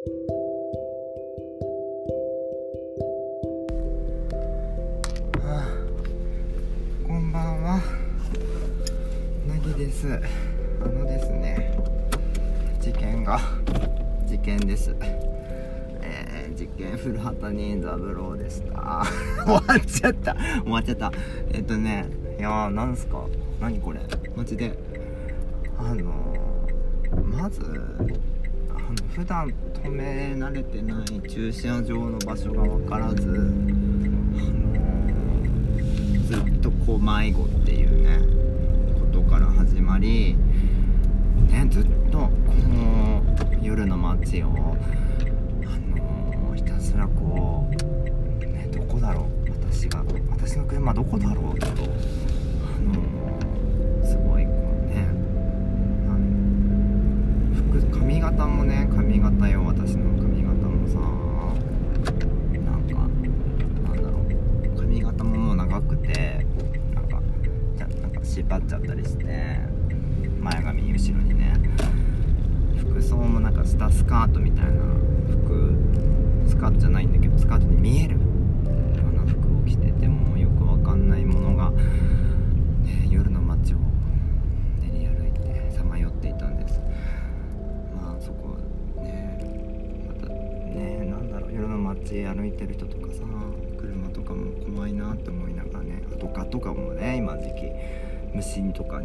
はあこんばんは。なぎです。あのですね事件が事件です。えー、事件古畑任三郎でした。終わっちゃった。終わっちゃった。えっとねいやーなんすか。何これ。マジで。あのー、まずあの普段止め慣れてない駐車場の場所が分からずずっとこう迷子っていうねことから始まりねずっとこの夜の街をあのーひたすらこうねどこだろう私が私の車どこだろうとあ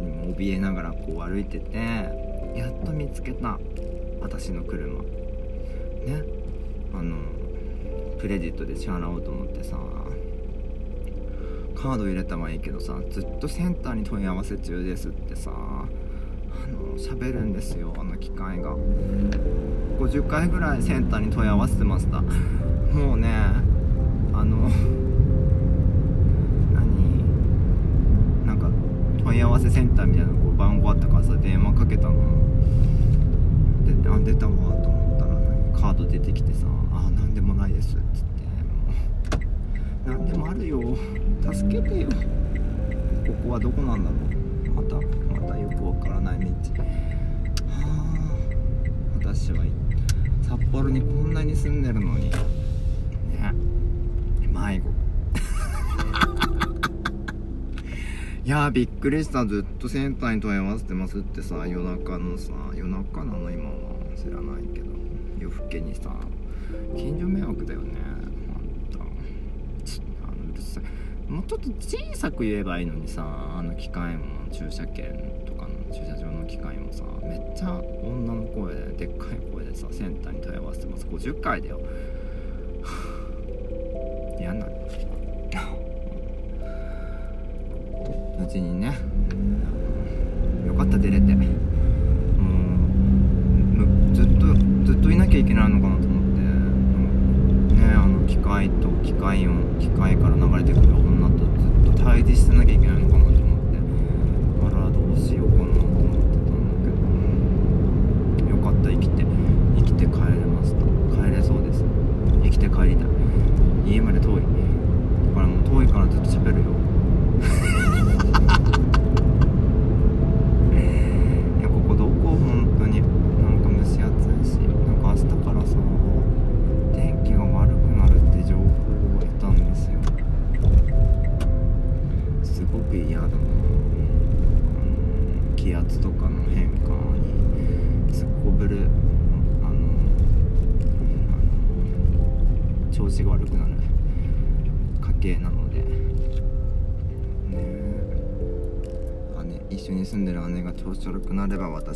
にも怯えながらこう歩いててやっと見つけた。私の車。ね。あのクレジットで支払おうと思ってさ。カード入れたはいいけどさずっとセンターに問い合わせ中ですってさ。あの喋るんですよあの機械が。50回ぐらいセンターに問い合わせてました。もうねあの何なんか問い合わせセンターみたいなこう番号あったからさ電話かけたの。であ出たわと思ったら、カード出てきてさ「あ何でもないです」っつって「何でもあるよ。助けてよ。ここはどこなんだろう。またまたよくわからない道。はあ私は札幌にこんなに住んでるのに。ね。迷子。いやーびっくりした。ずっとセンターに問い合わせてますってさ夜中のさ夜中なの？今は。知らないけど。夜更けにさ近所迷惑だよね。ほんと。あのうるさい。もうちょっと小さく言えばいいのにさあの機械も駐車券とかの駐車場の機械もさめっちゃ女の声ででっかい声でさセンターに問い合わせてます。50回だよ。嫌なの8人ね。よかった出れて。もうずっとずっといなきゃいけないのかなと思って。ねあの機械と機械音機械から流れてくる女とずっと対峙してなきゃいけないのかなと思って。あらどうしようかなと思ってたんだけど。よかった生きて。生きて帰れました帰れそうです。生きて帰りたい。家まで遠い。だからもう遠いからずっと喋るよ。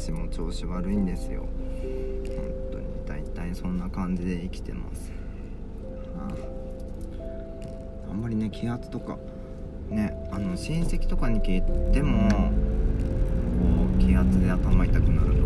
私も調子悪いんですよ。本当に大体そんな感じで生きてます。ああ。あんまりね気圧とかねあの親戚とかに聞いてもこう気圧で頭痛くなる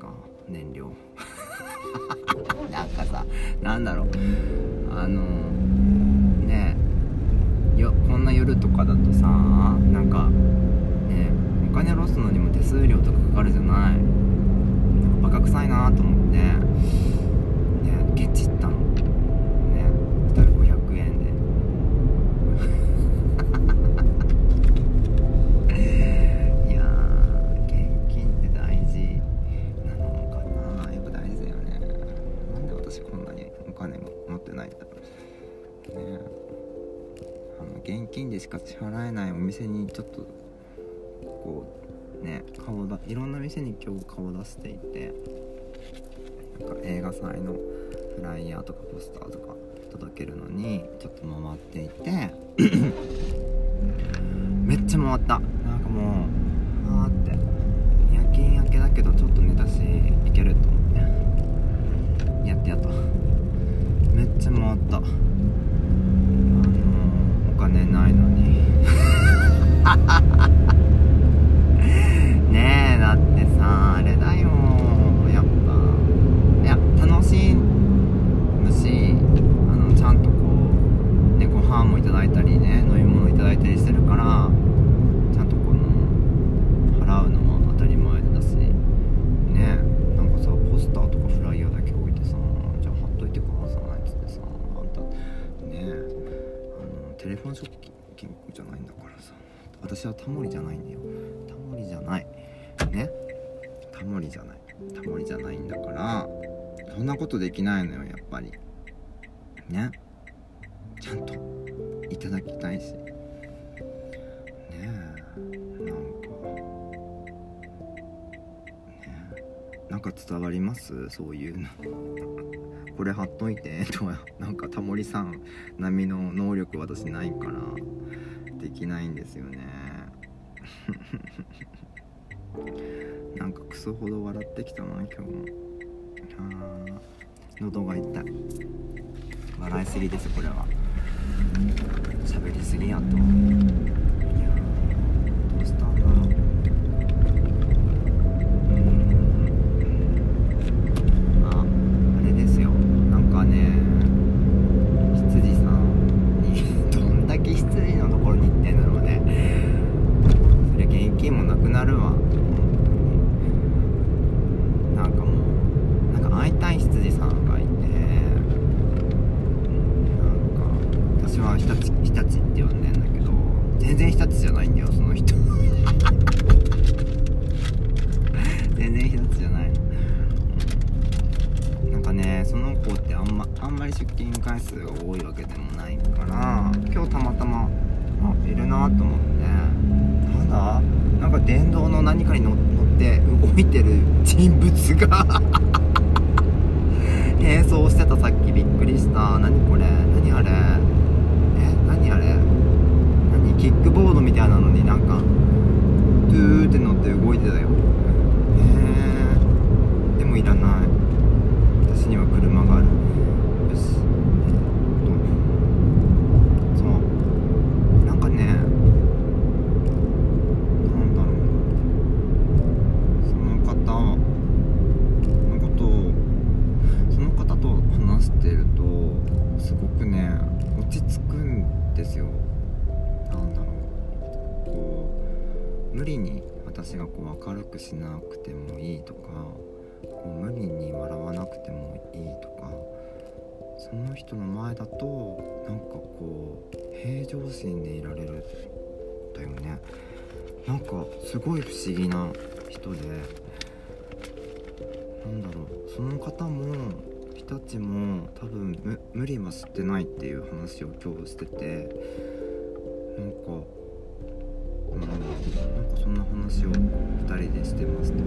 か燃料。なんかさなんだろう。あのねよこんな夜とかだとさなんかねお金ロスのにも手数料とかかかるじゃない。なんかバカ臭いなと思って。払えないお店にちょっとこうね顔だいろんな店に今日顔出していてなんか映画祭のフライヤーとかポスターとか届けるのにちょっと回っていて めっちゃ回った。なんかもうあーって。夜勤明けだけどちょっと寝たしいけると思って。やってやっためっちゃ回った。あのお金ないのに ねえだってさあれだよやっぱ。いや楽しむしあのちゃんとこうねご飯もいただいたりね飲み物いただいたりしてるからちゃんとこの払うのは当たり前だしねなんかさポスターとかフライヤーだけ置いてさじゃあ貼っといてくださいっつってさあんたねあのテレフォンショッキングじゃないんだから。私はタモリじゃないんだよ。タモリじゃない。ね？タモリじゃない。タモリじゃないんだからそんなことできないのよやっぱり。ね？ちゃんといただきたいし。ねえなんか。ねなんか伝わります？そういうの。これ貼っといて。とはなんかタモリさん並みの能力私ないから。できないんですよね。なんかクソほど笑ってきたな今日も。あ喉が痛い。笑いすぎですこれは。喋りすぎやと。いやどうしたんだろう。話を今日してて。なんかうんなんかそんな話を2人でしてますと。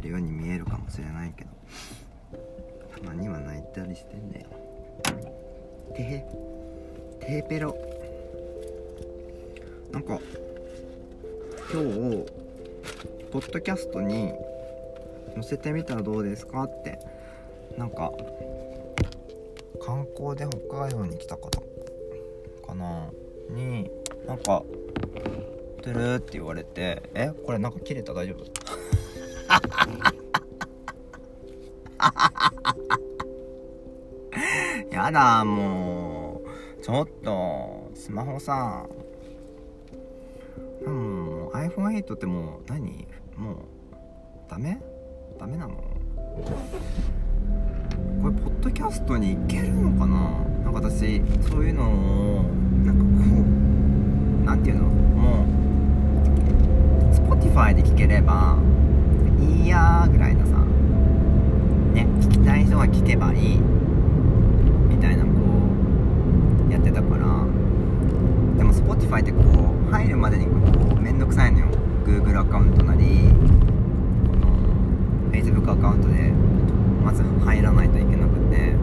てるように見えるかもしれないけど。たまには泣いたりしてんだよ。てへ。てへペロなんか今日ポッドキャストに載せてみたらどうですかって。なんか観光で北海道に来た方かな。になんか「てる」って言われて「え？これなんか切れた？大丈夫?」やだもう。ちょっとスマホさもう iPhone8 ってもう何？もうダメ？ダメなの？これポッドキャストにいけるのかな？なんか私そういうのをなんかこうなんていうの？もう Spotify で聴ければいいやーぐらいのさね聞きたい人が聞けばいいみたいなこうやってたからでも Spotify ってこう入るまでにこうめんどくさいのよ。Google アカウントなりこの Facebook アカウントでまず入らないといけなくて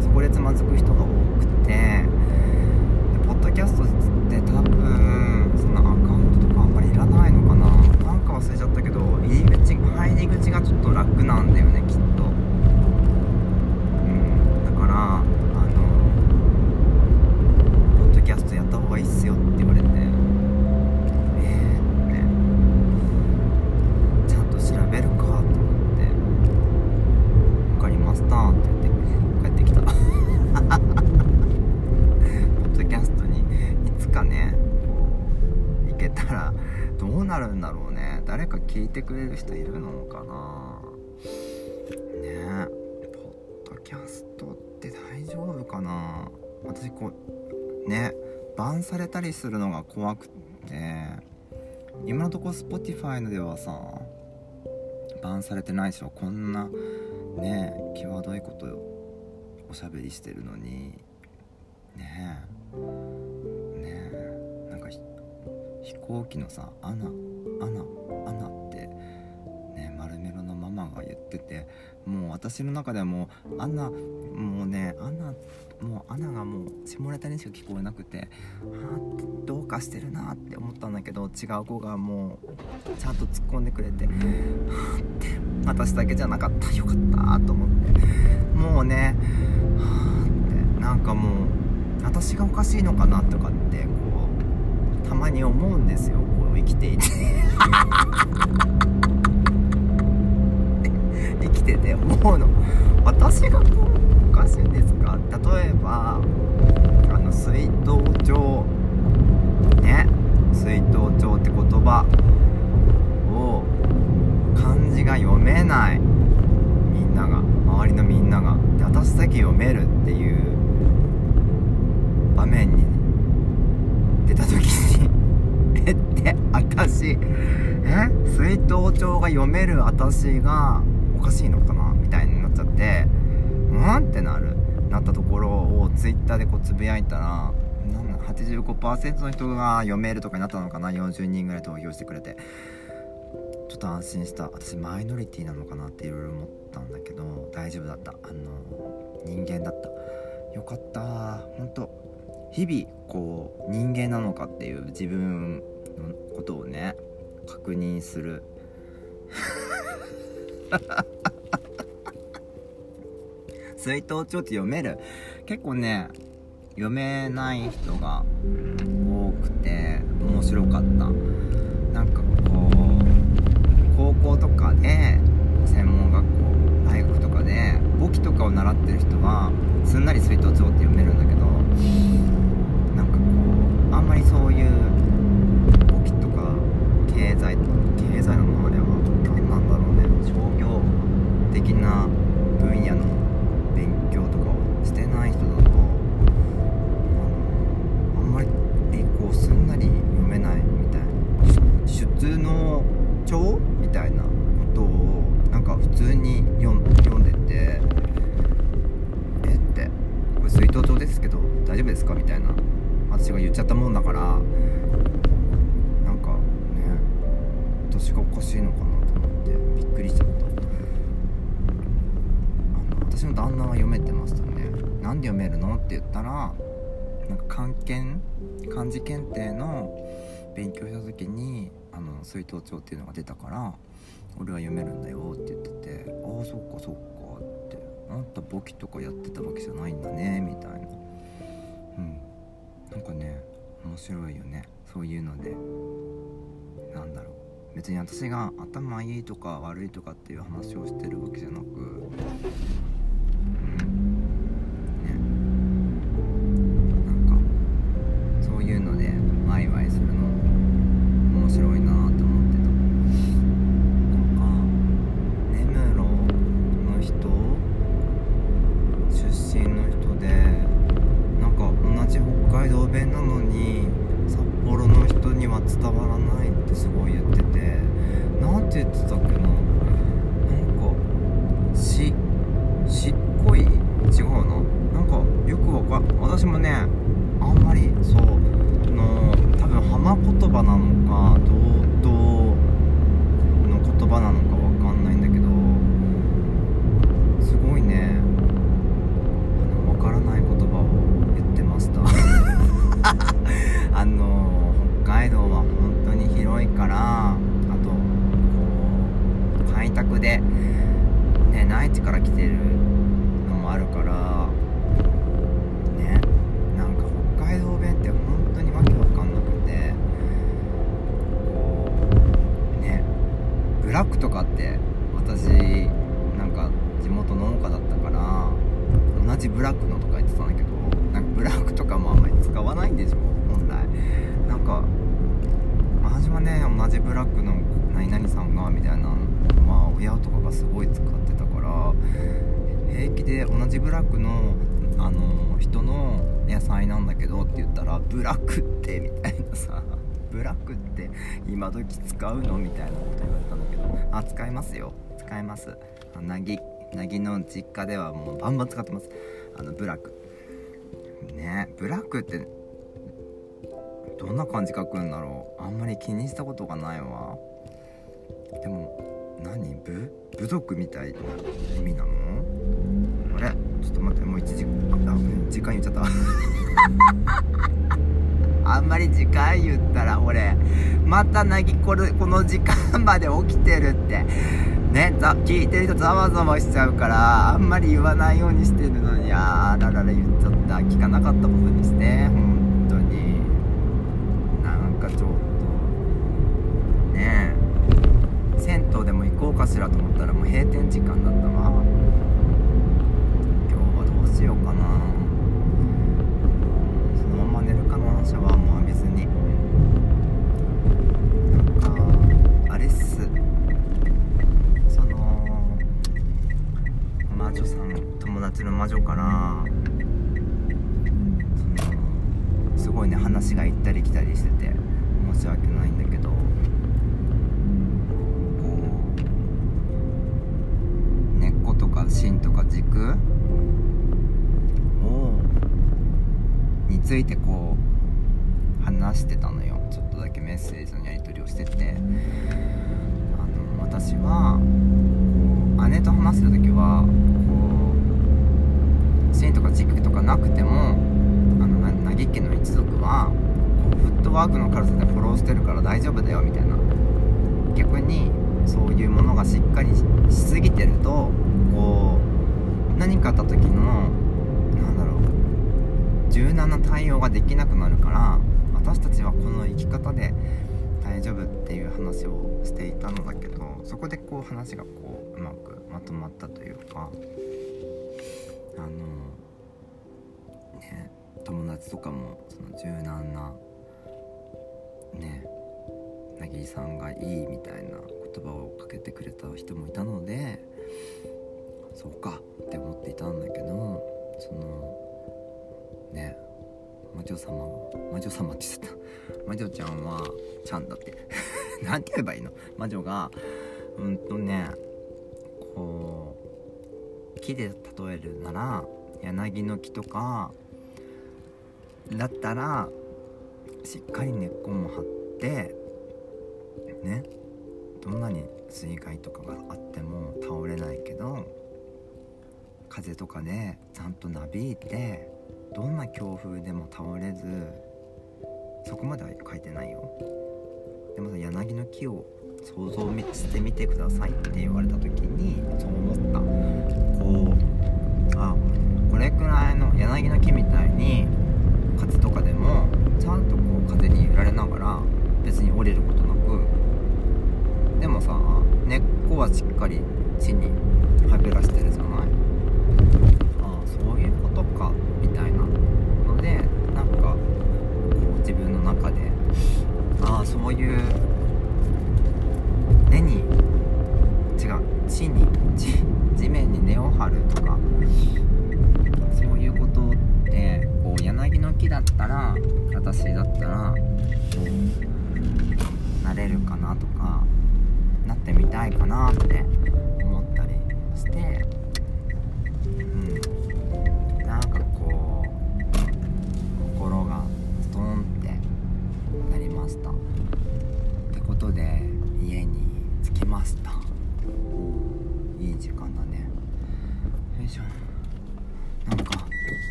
そこでつまずく人が多くてでポッドキャストって多分そのアカウントとかあんまりいらないのかな。なんか忘れちゃったけど入り口入り口がちょっと楽なんだよね誰か聞いてくれる人いるのかな。ね。えポッドキャストって大丈夫かな。私こうね。バンされたりするのが怖くて。今のところ Spotify のではさバンされてないでしょ。こんなね。え際どいことおしゃべりしてるのに。ね。えね。えなんか飛行機のさ「アナアナアナ」が言っててもう私の中ではもう「アナ」もうね「アナ」もう「アナ」がもう下ネタにしか聞こえなくてあーどうかしてるなって思ったんだけど違う子がもうちゃんと突っ込んでくれてあって私だけじゃなかった。よかったと思ってもうねはあってなんかもう私がおかしいのかなとかってこうたまに思うんですよ。こう生きていて。生きてて思うの。私がこうおかしいんですか？例えばあの水筒帳ね？水筒帳って言葉を漢字が読めない。みんなが。周りのみんなが。で私だけ読めるっていう場面に出た時に えって私。え？水筒帳が読める私がかしいのかなみたいになっちゃってうんってなる。なったところをツイッターでこうつぶやいたらなん85%の人が読めるとかになったのかな？40人ぐらい投票してくれて。ちょっと安心した。私マイノリティなのかなっていろいろ思ったんだけど大丈夫だった。あの人間だった。よかった。本当日々こう人間なのかっていう自分のことをね確認する。水筒帳って読める？結構ね読めない人が多くて面白かった。なんかこう高校とかで専門学校大学とかで簿記とかを習ってる人はすんなり水筒帳って読めるんだけどなんかこうあんまりそういう検漢字検定の勉強した時にあの水筒帳っていうのが出たから俺は読めるんだよって言っててああそっかそっかって。あんた簿記とかやってたわけじゃないんだねみたいな。うん。なんかね面白いよね。そういうので。なんだろう。別に私が頭いいとか悪いとかっていう話をしてるわけじゃなく言葉なのか堂々の言葉なのか分かんないんだけどすごいね。分からない言葉を言ってました。あの北海道は本当に広いからあとこう開拓で、ね、内地から来てるのもあるからかって私なんか地元農家だったから同じブラックのとか言ってたんだけどなんかブラックとかもあんまり使わないんでしょ本来。なんか私はね同じブラックの何々さんがみたいなまあ親とかがすごい使ってたから平気で同じブラックのあの人の野菜なんだけどって言ったらブラックってみたいなさ。ブラックって今時使うの？みたいなこと言われたんだけど。あ使いますよ。使います。あなぎなぎの実家ではもうバンバン使ってます。あのブラック。ねブラックってどんな感じ書くんだろう。あんまり気にしたことがないわ。でも何？部部族みたいな意味なの？あれ？ちょっと待ってもう1時あ時間言っちゃった。あんまり時間言ったら俺またなぎこれこの時間まで起きてるって。ねざ聞いてる人ざわざわしちゃうからあんまり言わないようにしてるのにあららら言っちゃった。聞かなかったことにして本当に。なんかちょっと。ね。え銭湯でも行こうかしらと思ったらもう閉店時間だったわ。なくてもあのななぎ家の一族はこうフットワークの軽さでフォローしてるから大丈夫だよみたいな。逆にそういうものがしっかりししすぎてるとこう何かあった時のなんだろう柔軟な対応ができなくなるから私たちはこの生き方で大丈夫っていう話をしていたのだけどそこでこう話がこううまくまとまったというかあのね友達とかもその柔軟なねなぎりさんがいいみたいな言葉をかけてくれた人もいたのでそうかって思っていたんだけどそのね魔女様魔女様って言ってた。魔女ちゃんはちゃんだって。なんて言えばいいの？魔女がうんとねこう木で例えるなら柳の木とかだったらしっかり根っこも張ってねどんなに水害とかがあっても倒れないけど風とかでちゃんとなびいてどんな強風でも倒れずそこまでは書いてないよ。でもさ柳の木を想像してみてくださいって言われた時にそう思った。こうあこれくらいの柳の木みたいに風とかでもちゃんとこう風に揺られながら別に折れることなくでもさ根っこはしっかり地にはびらしてるじゃない？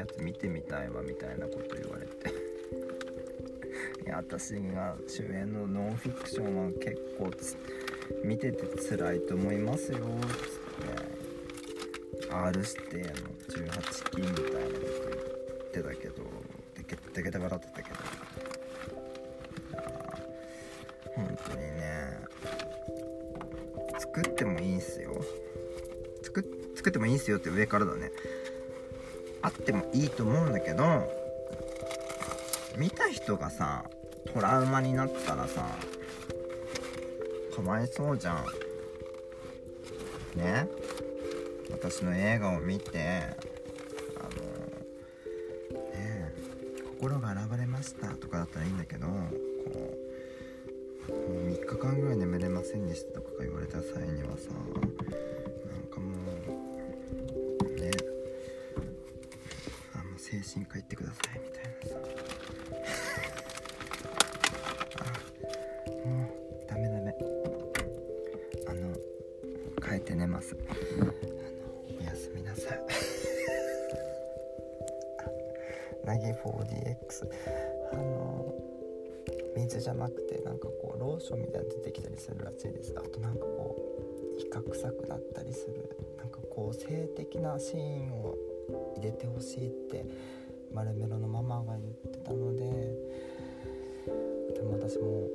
やつ見てみたいわ」みたいなこと言われて。いや私が主演のノンフィクションは結構見てて辛いと思いますよっつって。R 指定の18禁みたいなこと言ってたけどてけてけて笑ってたけど。本当にね。作ってもいいんすよ。作作ってもいいんすよって上からだね。あってもいいと思うんだけど見た人がさトラウマになったらさかわいそうじゃん。ね？私の映画を見てあのね心が洗われましたとかだったらいいんだけどこう3日間ぐらい眠れませんでしたとか言われた際にはさもう精神科行ってくださいみたいな。さあもうダメダメ。あの帰って寝ます。あのおやすみなさい。ナギ 4DX あの水じゃなくてなんかこうローションみたいなの出てきたりするらしいです。あとなんかこう比較臭くなったりする。なんかこう性的なシーンを入れてほしいってマルメロのママが言ってたのででも私も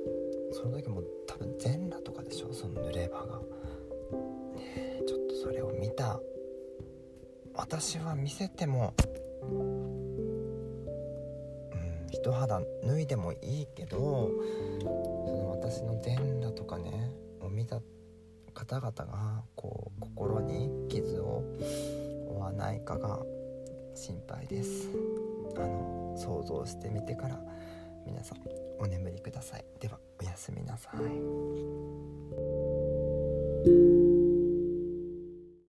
その時も多分全裸とかでしょその濡れ場が、ね、ちょっとそれを見た。私は見せてもうん一肌脱いでもいいけどその私の全裸とかねを見た方々がこう心に傷を負わないかが心配です。あの想像してみてから皆さんお眠りください。ではおやすみなさい。